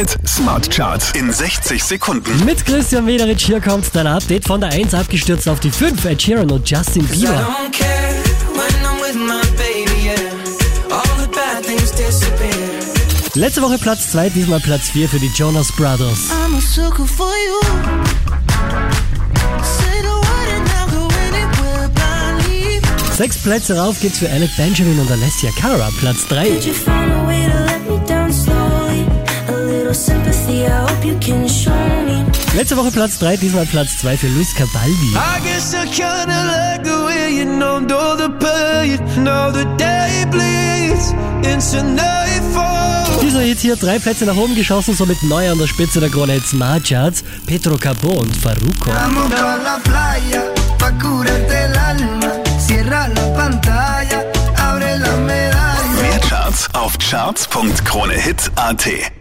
Hit Smart Charts in 60 Sekunden. Mit Christian Wederitsch hier kommt dein Update von der 1 abgestürzt auf die 5. Ed Sheeran und Justin Bieber. Letzte Woche Platz 2, diesmal Platz 4 für die Jonas Brothers. Sechs Plätze rauf geht's für Alec Benjamin und Alessia Cara, Platz 3. Letzte Woche Platz 3, diesmal Platz 2 für Luis Cabaldi. I guess I kinda like the way you numbed all the pain. Now the day bleeds into nightfall. Dieser Hit hier drei Plätze nach oben geschossen, somit neu an der Spitze der Krone Smart Charts. Petro Cabo und Faruko. Mehr Charts auf charts.kronehit.at.